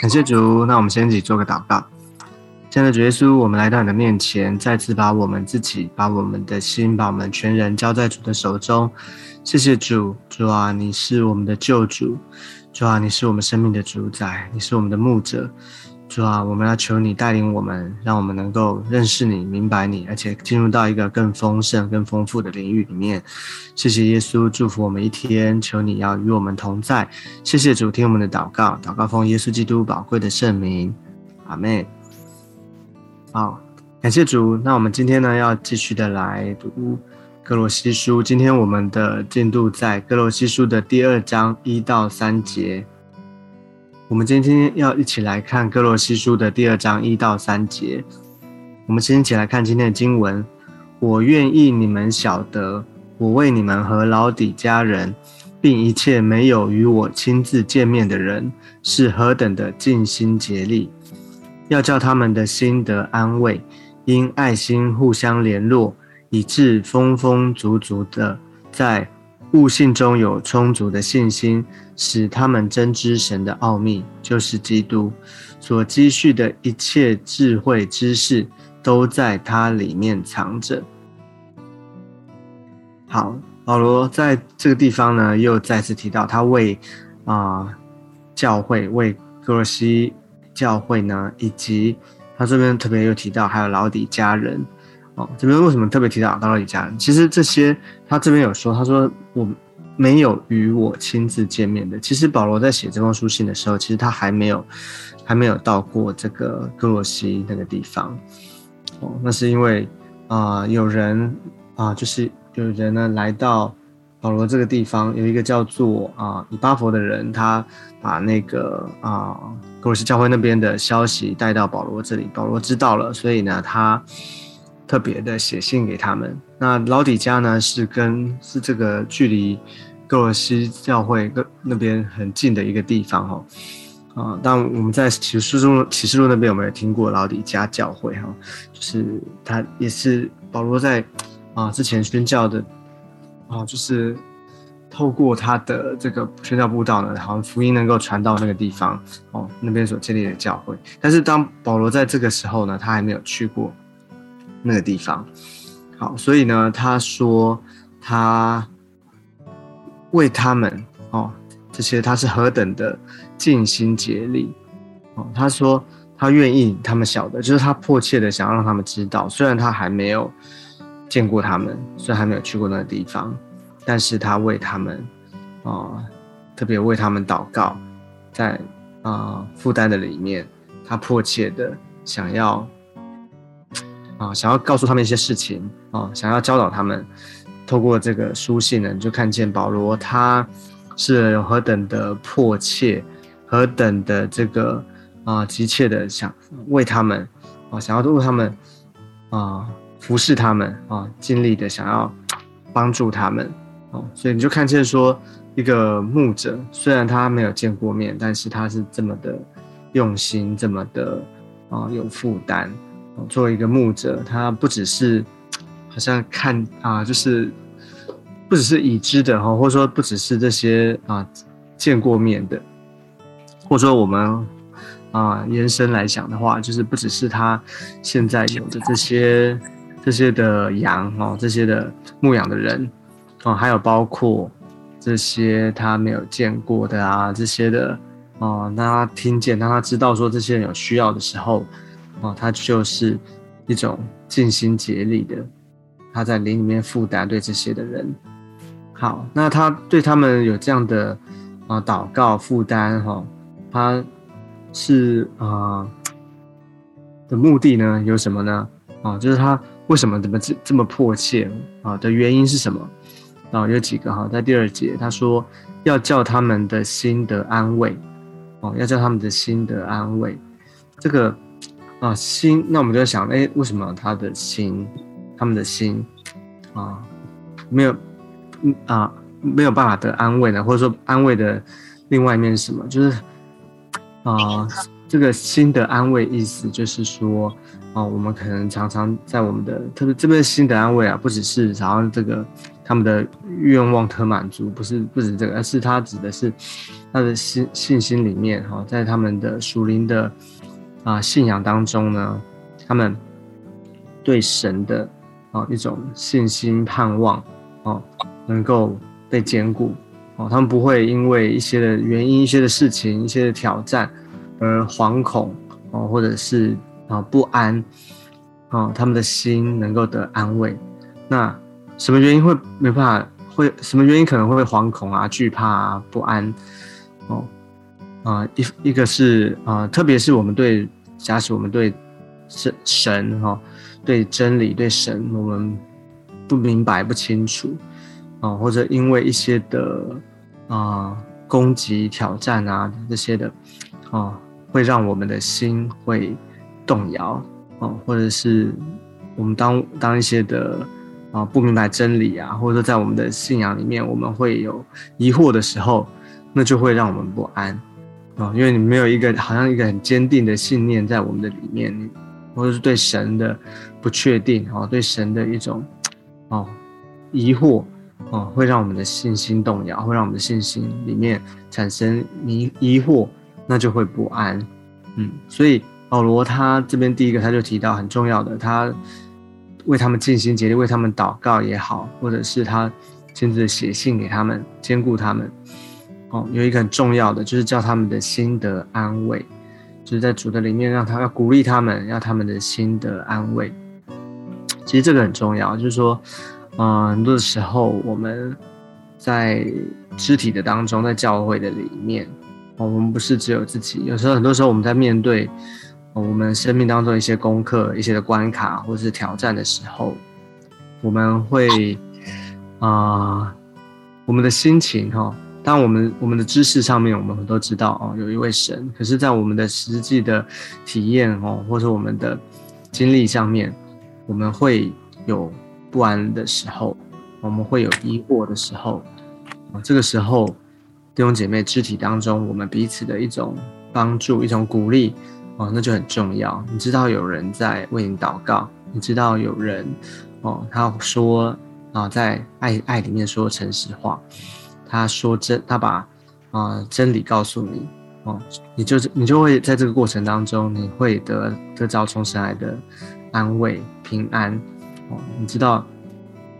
感谢主，那我们先一起做个祷告。亲爱的主耶稣，我们来到你的面前，再次把我们自己、把我们的心、把我们全人交在主的手中。谢谢主，主啊，你是我们的救主，主啊，你是我们生命的主宰，你是我们的牧者。主啊，我们要求你带领我们，让我们能够认识你、明白你，而且进入到一个更丰盛、更丰富的领域里面。谢谢耶稣，祝福我们一天，求你要与我们同在。谢谢主，听我们的祷告，祷告奉耶稣基督宝贵的圣名，阿妹。好，感谢主。那我们今天呢，要继续的来读哥罗西书。今天我们的进度在哥罗西书的第二章一到三节。我们今天要一起来看哥罗西书的第二章一到三节。我们先一起来看今天的经文。我愿意你们晓得，我为你们和老底家人，并一切没有与我亲自见面的人，是何等的尽心竭力，要叫他们的心得安慰，因爱心互相联络，以致丰丰足足的在。悟性中有充足的信心，使他们真知神的奥秘，就是基督所积蓄的一切智慧知识，都在它里面藏着。好，保罗在这个地方呢，又再次提到他为啊教会，为哥罗西教会呢，以及他这边特别又提到还有老底家人。哦，这边为什么特别提到老底家人？其实这些他这边有说，他说我没有与我亲自见面的。其实保罗在写这封书信的时候，其实他还没有还没有到过这个哥罗西那个地方。哦，那是因为啊，有人啊，就是有人呢来到保罗这个地方，有一个叫做啊以巴佛的人，他把那个啊哥罗西教会那边的消息带到保罗这里，保罗知道了，所以呢他。特别的写信给他们。那老底家呢，是跟是这个距离格罗西教会那那边很近的一个地方哈。啊，但我们在启示录启示录那边有没有听过老底家教会哈？就是他也是保罗在啊之前宣教的啊，就是透过他的这个宣教布道呢，好像福音能够传到那个地方哦，那边所建立的教会。但是当保罗在这个时候呢，他还没有去过。那个地方，好，所以呢，他说他为他们哦，这些他是何等的尽心竭力哦。他说他愿意他们晓得，就是他迫切的想要让他们知道，虽然他还没有见过他们，虽然还没有去过那个地方，但是他为他们啊，特别为他们祷告，在啊负担的里面，他迫切的想要。啊，想要告诉他们一些事情啊，想要教导他们，透过这个书信呢，你就看见保罗他是有何等的迫切，何等的这个啊急切的想为他们啊，想要为他们啊服侍他们啊，尽力的想要帮助他们哦，所以你就看见说，一个牧者虽然他没有见过面，但是他是这么的用心，这么的啊有负担。作为一个牧者，他不只是好像看啊，就是不只是已知的哈，或者说不只是这些啊见过面的，或者说我们啊延伸来讲的话，就是不只是他现在有的这些这些的羊哦，这些的牧养的人哦，还有包括这些他没有见过的啊，这些的哦，让他听见，让他知道说这些人有需要的时候。哦，他就是一种尽心竭力的，他在灵里面负担对这些的人。好，那他对他们有这样的啊祷告负担哈，他是啊的目的呢有什么呢？啊，就是他为什么怎么这这么迫切啊的原因是什么？啊，有几个哈，在第二节他说要叫他们的心得安慰，哦，要叫他们的心得安慰，这个。啊，心，那我们就在想，哎，为什么他的心，他们的心，啊，没有，嗯啊，没有办法得安慰呢？或者说，安慰的另外一面是什么？就是，啊，这个心的安慰意思就是说，啊，我们可能常常在我们的特别这边心的安慰啊，不只是好像这个他们的愿望得满足，不是不止这个，而是他指的是他的信信心里面哈，在他们的属灵的啊信仰当中呢，他们对神的啊一种信心盼望哦，能够被坚固哦，他们不会因为一些的原因、一些的事情、一些的挑战而惶恐哦，或者是啊不安哦，他们的心能够得安慰。那什么原因会没办法？会什么原因可能会惶恐啊、惧怕啊、不安？哦，啊，一一个是啊，特别是我们对，假使我们对神神哈，对真理、对神，我们不明白、不清楚啊，或者因为一些的啊攻击、挑战啊这些的啊，会让我们的心会动摇啊，或者是我们当当一些的。啊，不明白真理啊，或者说在我们的信仰里面，我们会有疑惑的时候，那就会让我们不安啊，因为你没有一个好像一个很坚定的信念在我们的里面，或者是对神的不确定啊，对神的一种哦疑惑哦，会让我们的信心动摇，会让我们的信心里面产生迷疑惑，那就会不安。嗯，所以保罗他这边第一个他就提到很重要的他。为他们尽心竭力，为他们祷告也好，或者是他亲自写信给他们，兼顾他们。哦，有一个很重要的，就是叫他们的心得安慰，就是在主的里面，让他要鼓励他们，要他们的心得安慰。其实这个很重要，就是说，嗯，很多的时候我们在肢体的当中，在教会的里面，我们不是只有自己，有时候很多时候我们在面对。我们生命当中一些功课、一些的关卡或是挑战的时候，我们会啊，我们的心情哈，当我们我们的知识上面，我们都知道哦，有一位神。可是，在我们的实际的体验哦，或者我们的经历上面，我们会有不安的时候，我们会有疑惑的时候啊。这个时候，弟兄姐妹肢体当中，我们彼此的一种帮助、一种鼓励。哦，那就很重要。你知道有人在为你祷告，你知道有人，哦，他说啊，在爱爱里面说诚实话，他说真，他把啊真理告诉你，哦，你就是你就会在这个过程当中，你会得得着从神来的安慰、平安。哦，你知道，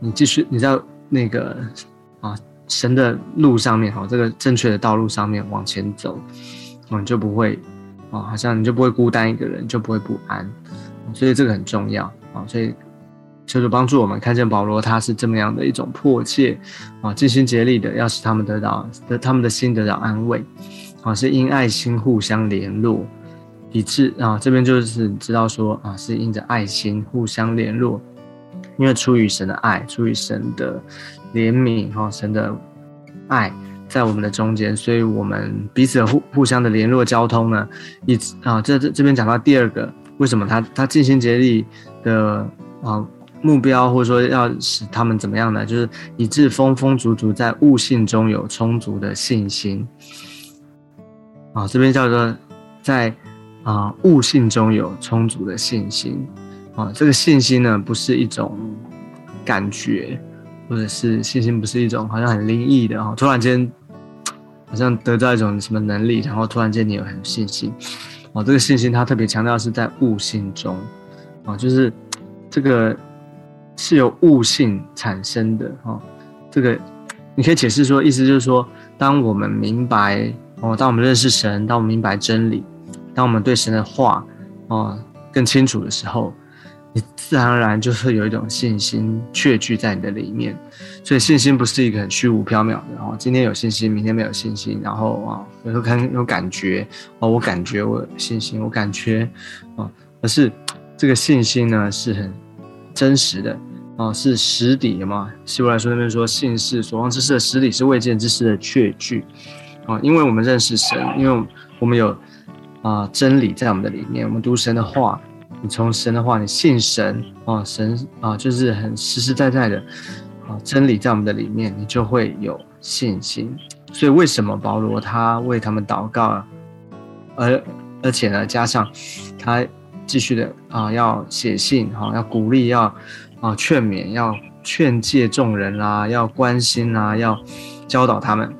你继续你在那个啊神的路上面，哈，这个正确的道路上面往前走，哦，你就不会。哦，好像你就不会孤单一个人，就不会不安，所以这个很重要啊。所以就是帮助我们看见保罗他是这么样的一种迫切啊，尽心竭力的要使他们得到的他们的心得到安慰啊，是因爱心互相联络，以致啊这边就是知道说啊是因着爱心互相联络，因为出于神的爱，出于神的怜悯哈，神的爱。在我们的中间，所以我们彼此互互相的联络交通呢，一直啊，这这这边讲到第二个，为什么他他尽心竭力的啊目标，或者说要使他们怎么样呢？就是以致丰丰足足在悟性中有充足的信心啊，这边叫做在啊悟性中有充足的信心啊，这个信心呢不是一种感觉。或者是信心不是一种好像很灵异的哈，突然间好像得到一种什么能力，然后突然间你有很信心哦。这个信心他特别强调是在悟性中啊，就是这个是由悟性产生的哈。这个你可以解释说，意思就是说，当我们明白哦，当我们认识神，当我们明白真理，当我们对神的话哦更清楚的时候。你自然而然就是有一种信心确据在你的里面，所以信心不是一个很虚无缥缈的哦。今天有信心，明天没有信心，然后啊，有时候看有感觉哦，我感觉我有信心，我感觉啊，而是这个信心呢是很真实的啊，是实底的嘛。希伯来书那边说，信是所望之事的实底，是未见之事的确据啊。因为我们认识神，因为我们有啊真理在我们的里面，我们读神的话。你从神的话，你信神啊，神啊，就是很实实在在的啊，真理在我们的里面，你就会有信心。所以为什么保罗他为他们祷告，而而且呢，加上他继续的啊，要写信哈，要鼓励，要啊劝勉，要劝诫众人啦，要关心啦，要教导他们，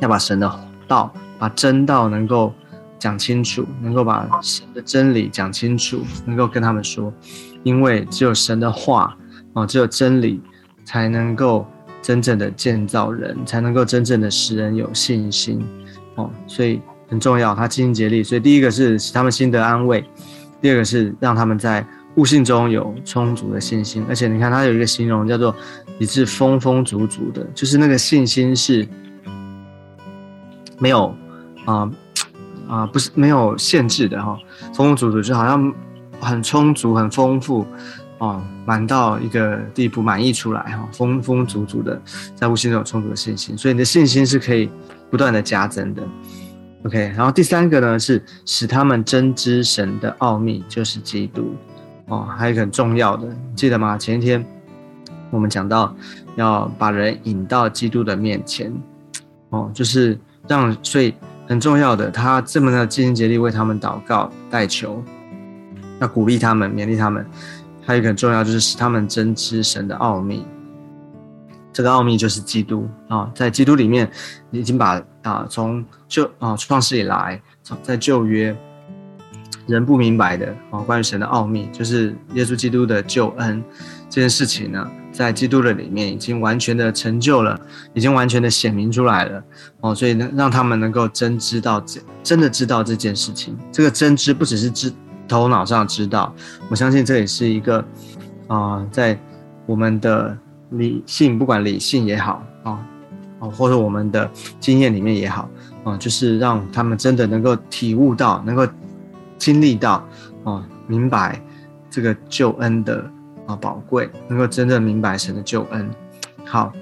要把神的道、把真道能够讲清楚，能够把神的真理讲清楚，能够跟他们说，因为只有神的话啊，只有真理才能够真正的建造人，才能够真正的使人有信心哦，所以很重要，他尽心竭力。所以第一个是使他们心得安慰，第二个是让他们在。悟性中有充足的信心，而且你看他有一个形容叫做“你是丰丰足足的”，就是那个信心是没有啊啊，不是没有限制的哈，丰丰足足就好像很充足、很丰富哦，满到一个地步，满意出来哈，丰丰足足的在悟性中有充足的信心，所以你的信心是可以不断的加增的。OK，然后第三个呢是使他们真知神的奥秘，就是基督。哦，还有一个很重要的，记得吗？前一天我们讲到要把人引到基督的面前，哦，就是让，所以很重要的，他这么的尽心竭力为他们祷告代求，要鼓励他们，勉励他们。还有一个很重要，就是使他们真知神的奥秘。这个奥秘就是基督啊，在基督里面已经把啊从旧啊创世以来，在旧约。人不明白的啊，关于神的奥秘，就是耶稣基督的救恩这件事情呢，在基督的里面已经完全的成就了，已经完全的显明出来了哦，所以呢，让他们能够真知道真的知道这件事情。这个真知不只是知头脑上知道，我相信这也是一个啊，在我们的理性，不管理性也好啊，哦，或者我们的经验里面也好啊，就是让他们真的能够体悟到，能够。经历到，哦，明白这个救恩的啊宝贵，能够真正明白神的救恩。好，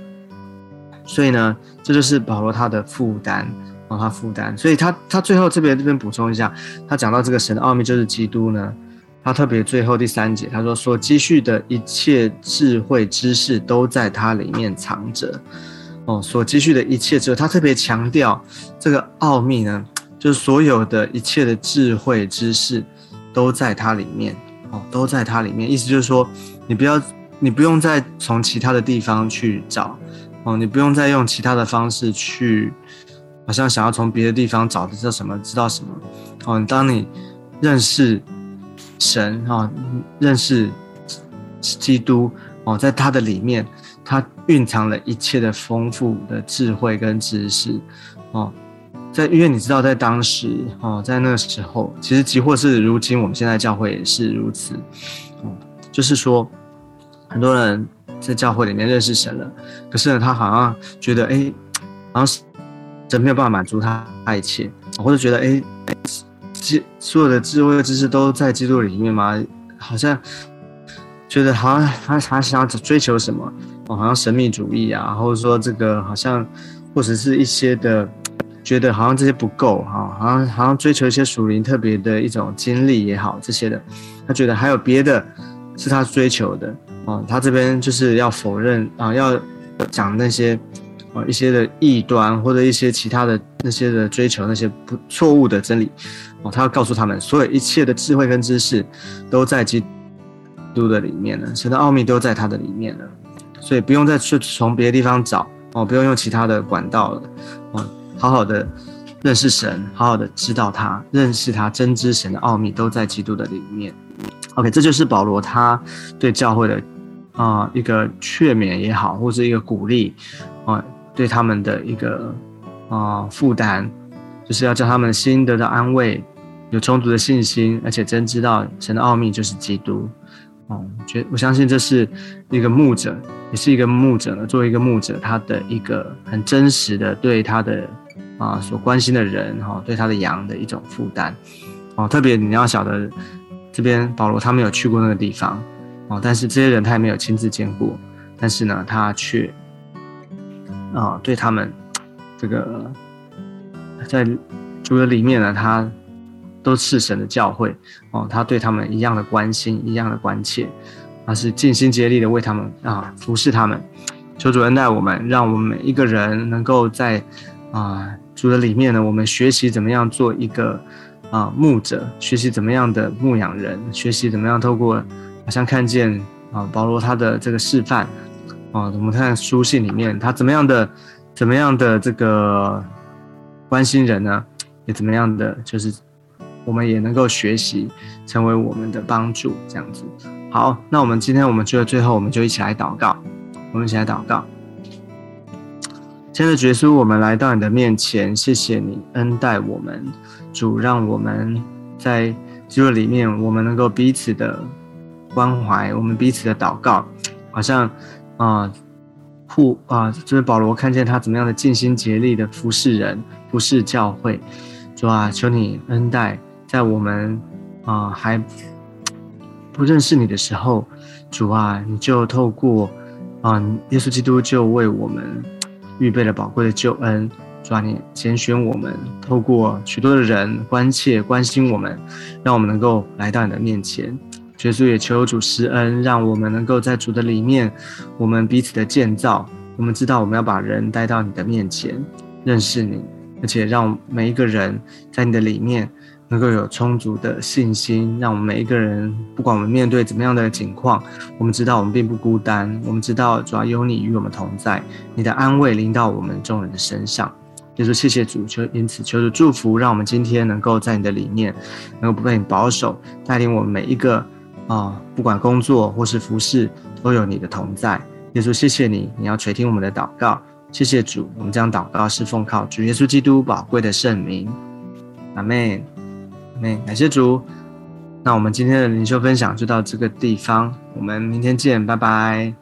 所以呢，这就是保罗他的负担，哦，他负担。所以他他最后这边这边补充一下，他讲到这个神的奥秘就是基督呢，他特别最后第三节他说所积蓄的一切智慧知识都在它里面藏着，哦，所积蓄的一切智慧，他特别强调这个奥秘呢。就是所有的一切的智慧知识，都在它里面哦，都在它里面。意思就是说，你不要，你不用再从其他的地方去找哦，你不用再用其他的方式去，好像想要从别的地方找的知道什么，知道什么哦。当你认识神啊，认识基督哦，在他的里面，他蕴藏了一切的丰富的智慧跟知识哦。在因为你知道，在当时哦，在那个时候，其实即或是如今，我们现在教会也是如此，哦，就是说，很多人在教会里面认识神了，可是呢，他好像觉得，哎，好像神没有办法满足他一切，或者觉得，哎，所有的智慧知识都在基督里面吗？好像觉得好像他他想要追求什么？哦，好像神秘主义啊，或者说这个好像，或者是一些的。觉得好像这些不够哈，好像好像追求一些属灵特别的一种经历也好，这些的，他觉得还有别的是他追求的啊。他这边就是要否认啊，要讲那些啊一些的异端或者一些其他的那些的追求那些不错误的真理哦。他要告诉他们，所有一切的智慧跟知识都在基督的里面了，神的奥秘都在他的里面了，所以不用再去从别的地方找哦，不用用其他的管道了哦。好好的认识神，好好的知道他，认识他，真知神的奥秘都在基督的里面。OK，这就是保罗他对教会的啊一个劝勉也好，或者一个鼓励啊，对他们的一个啊负担，就是要叫他们心得到安慰，有充足的信心，而且真知道神的奥秘就是基督。哦，觉我相信这是一个牧者，也是一个牧者呢。作为一个牧者，他的一个很真实的对他的。啊，所关心的人哈，对他的羊的一种负担，哦，特别你要晓得，这边保罗他没有去过那个地方，哦，但是这些人他也没有亲自见过，但是呢，他却啊，对他们这个在主的里面呢，他都是神的教会，哦，他对他们一样的关心，一样的关切，他是尽心竭力的为他们啊服侍他们，求主恩待我们，让我们每一个人能够在啊。主的里面呢，我们学习怎么样做一个啊牧者，学习怎么样的牧养人，学习怎么样透过好像看见啊，保罗他的这个示范啊，我们看书信里面他怎么样的怎么样的这个关心人呢？也怎么样的就是我们也能够学习成为我们的帮助这样子。好，那我们今天我们就最后我们就一起来祷告，我们一起来祷告。亲爱的耶稣，我们来到你的面前，谢谢你恩待我们，主让我们在基督里面，我们能够彼此的关怀，我们彼此的祷告，好像啊，互啊，就是保罗看见他怎么样的尽心竭力的服侍人，服侍教会，主啊，求你恩待，在我们啊还不认识你的时候，主啊，你就透过啊耶稣基督就为我们。预备了宝贵的救恩，主啊，你拣选我们，透过许多的人关切关心我们，让我们能够来到你的面前。耶稣也求主施恩，让我们能够在主的里面，我们彼此的建造。我们知道我们要把人带到你的面前，认识你，而且让每一个人在你的里面。能够有充足的信心，让我们每一个人，不管我们面对怎么样的情况，我们知道我们并不孤单。我们知道主要有你与我们同在，你的安慰临到我们众人的身上。就说谢谢主，求因此求主祝福，让我们今天能够在你的里面，能够不被你保守，带领我们每一个啊，不管工作或是服饰，都有你的同在。耶稣，谢谢你，你要垂听我们的祷告。谢谢主，我们将祷告是奉靠主耶稣基督宝贵的圣名。阿门。感谢主，那我们今天的灵修分享就到这个地方，我们明天见，拜拜。